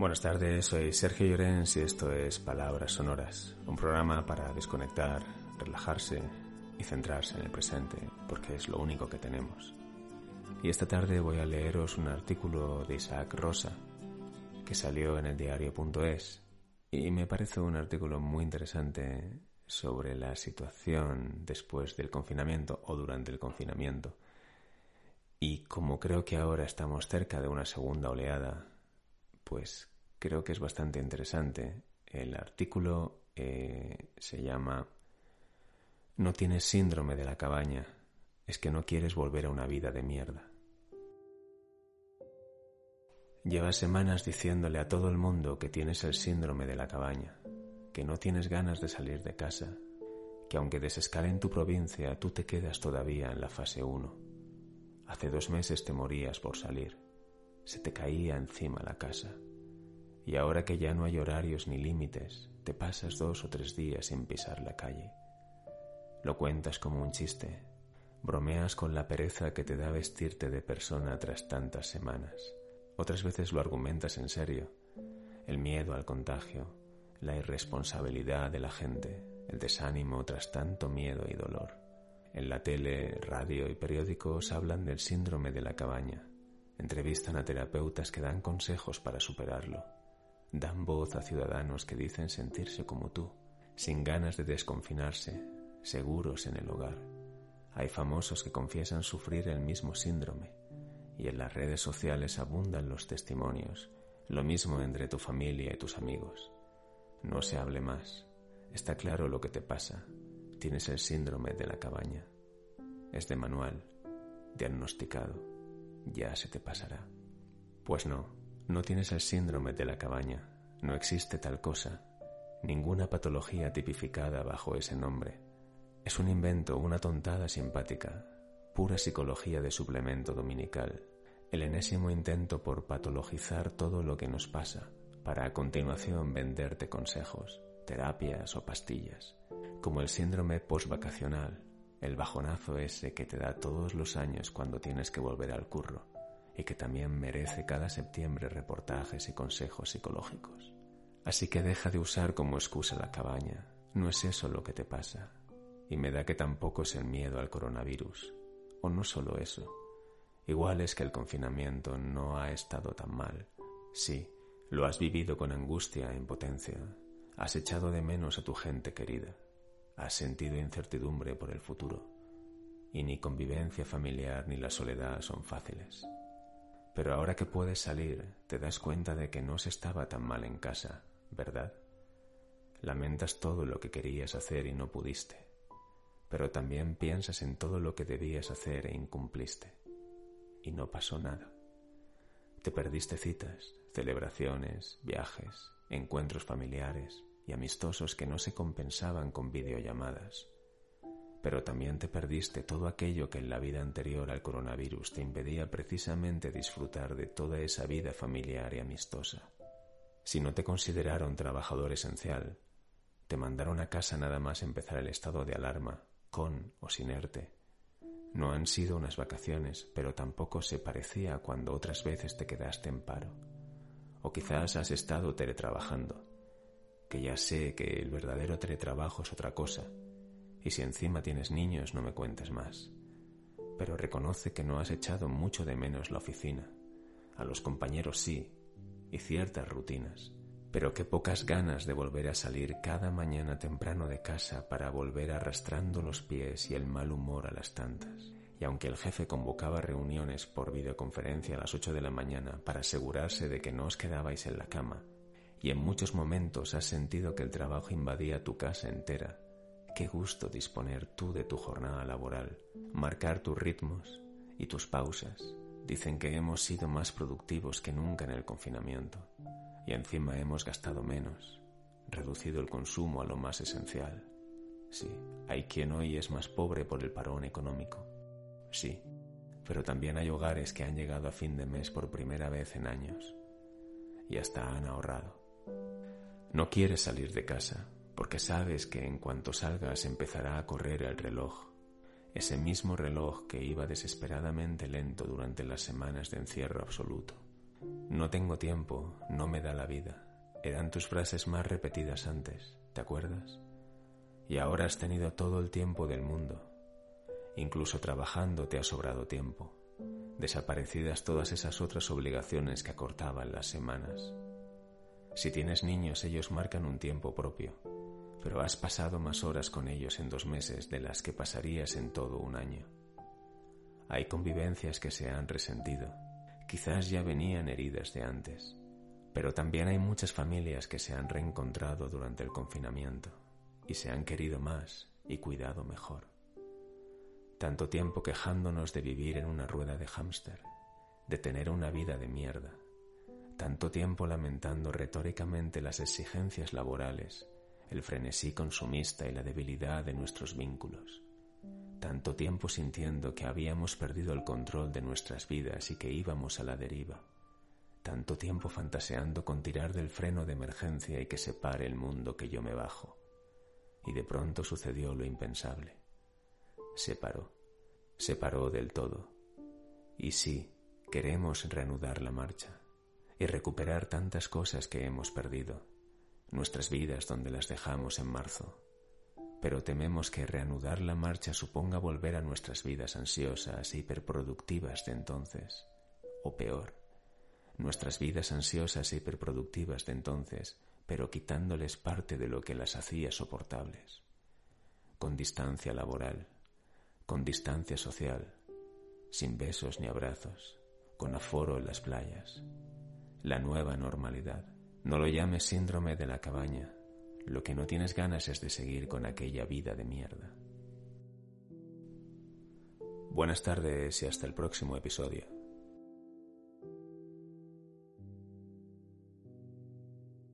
Buenas tardes, soy Sergio Llorens y esto es Palabras Sonoras, un programa para desconectar, relajarse y centrarse en el presente, porque es lo único que tenemos. Y esta tarde voy a leeros un artículo de Isaac Rosa que salió en el diario.es y me parece un artículo muy interesante sobre la situación después del confinamiento o durante el confinamiento. Y como creo que ahora estamos cerca de una segunda oleada, pues creo que es bastante interesante. El artículo eh, se llama No tienes síndrome de la cabaña, es que no quieres volver a una vida de mierda. Llevas semanas diciéndole a todo el mundo que tienes el síndrome de la cabaña, que no tienes ganas de salir de casa, que aunque desescalen tu provincia, tú te quedas todavía en la fase 1. Hace dos meses te morías por salir, se te caía encima la casa y ahora que ya no hay horarios ni límites, te pasas dos o tres días sin pisar la calle. Lo cuentas como un chiste, bromeas con la pereza que te da vestirte de persona tras tantas semanas. Otras veces lo argumentas en serio, el miedo al contagio, la irresponsabilidad de la gente, el desánimo tras tanto miedo y dolor. En la tele, radio y periódicos hablan del síndrome de la cabaña. Entrevistan a terapeutas que dan consejos para superarlo dan voz a ciudadanos que dicen sentirse como tú, sin ganas de desconfinarse, seguros en el hogar. Hay famosos que confiesan sufrir el mismo síndrome y en las redes sociales abundan los testimonios, lo mismo entre tu familia y tus amigos. No se hable más, está claro lo que te pasa, tienes el síndrome de la cabaña. Es de manual, diagnosticado, ya se te pasará. Pues no, no tienes el síndrome de la cabaña, no existe tal cosa, ninguna patología tipificada bajo ese nombre. Es un invento, una tontada simpática, pura psicología de suplemento dominical, el enésimo intento por patologizar todo lo que nos pasa, para a continuación venderte consejos, terapias o pastillas, como el síndrome postvacacional, el bajonazo ese que te da todos los años cuando tienes que volver al curro y que también merece cada septiembre reportajes y consejos psicológicos. Así que deja de usar como excusa la cabaña. No es eso lo que te pasa. Y me da que tampoco es el miedo al coronavirus. O no solo eso. Igual es que el confinamiento no ha estado tan mal. Sí, lo has vivido con angustia e impotencia. Has echado de menos a tu gente querida. Has sentido incertidumbre por el futuro. Y ni convivencia familiar ni la soledad son fáciles. Pero ahora que puedes salir, te das cuenta de que no se estaba tan mal en casa, ¿verdad? Lamentas todo lo que querías hacer y no pudiste, pero también piensas en todo lo que debías hacer e incumpliste, y no pasó nada. Te perdiste citas, celebraciones, viajes, encuentros familiares y amistosos que no se compensaban con videollamadas pero también te perdiste todo aquello que en la vida anterior al coronavirus te impedía precisamente disfrutar de toda esa vida familiar y amistosa. Si no te consideraron trabajador esencial, te mandaron a casa nada más empezar el estado de alarma, con o sin ERTE. No han sido unas vacaciones, pero tampoco se parecía cuando otras veces te quedaste en paro. O quizás has estado teletrabajando, que ya sé que el verdadero teletrabajo es otra cosa, y si encima tienes niños no me cuentes más. Pero reconoce que no has echado mucho de menos la oficina. A los compañeros sí, y ciertas rutinas. Pero qué pocas ganas de volver a salir cada mañana temprano de casa para volver arrastrando los pies y el mal humor a las tantas. Y aunque el jefe convocaba reuniones por videoconferencia a las ocho de la mañana para asegurarse de que no os quedabais en la cama, y en muchos momentos has sentido que el trabajo invadía tu casa entera, Qué gusto disponer tú de tu jornada laboral, marcar tus ritmos y tus pausas. Dicen que hemos sido más productivos que nunca en el confinamiento y encima hemos gastado menos, reducido el consumo a lo más esencial. Sí, hay quien hoy es más pobre por el parón económico. Sí, pero también hay hogares que han llegado a fin de mes por primera vez en años y hasta han ahorrado. No quieres salir de casa, porque sabes que en cuanto salgas empezará a correr el reloj, ese mismo reloj que iba desesperadamente lento durante las semanas de encierro absoluto. No tengo tiempo, no me da la vida. Eran tus frases más repetidas antes, ¿te acuerdas? Y ahora has tenido todo el tiempo del mundo. Incluso trabajando te ha sobrado tiempo. Desaparecidas todas esas otras obligaciones que acortaban las semanas. Si tienes niños, ellos marcan un tiempo propio, pero has pasado más horas con ellos en dos meses de las que pasarías en todo un año. Hay convivencias que se han resentido, quizás ya venían heridas de antes, pero también hay muchas familias que se han reencontrado durante el confinamiento y se han querido más y cuidado mejor. Tanto tiempo quejándonos de vivir en una rueda de hámster, de tener una vida de mierda. Tanto tiempo lamentando retóricamente las exigencias laborales, el frenesí consumista y la debilidad de nuestros vínculos. Tanto tiempo sintiendo que habíamos perdido el control de nuestras vidas y que íbamos a la deriva. Tanto tiempo fantaseando con tirar del freno de emergencia y que se pare el mundo que yo me bajo y de pronto sucedió lo impensable. Se paró, se paró del todo. Y sí, queremos reanudar la marcha y recuperar tantas cosas que hemos perdido, nuestras vidas donde las dejamos en marzo. Pero tememos que reanudar la marcha suponga volver a nuestras vidas ansiosas e hiperproductivas de entonces, o peor, nuestras vidas ansiosas e hiperproductivas de entonces pero quitándoles parte de lo que las hacía soportables, con distancia laboral, con distancia social, sin besos ni abrazos, con aforo en las playas. La nueva normalidad. No lo llames síndrome de la cabaña. Lo que no tienes ganas es de seguir con aquella vida de mierda. Buenas tardes y hasta el próximo episodio.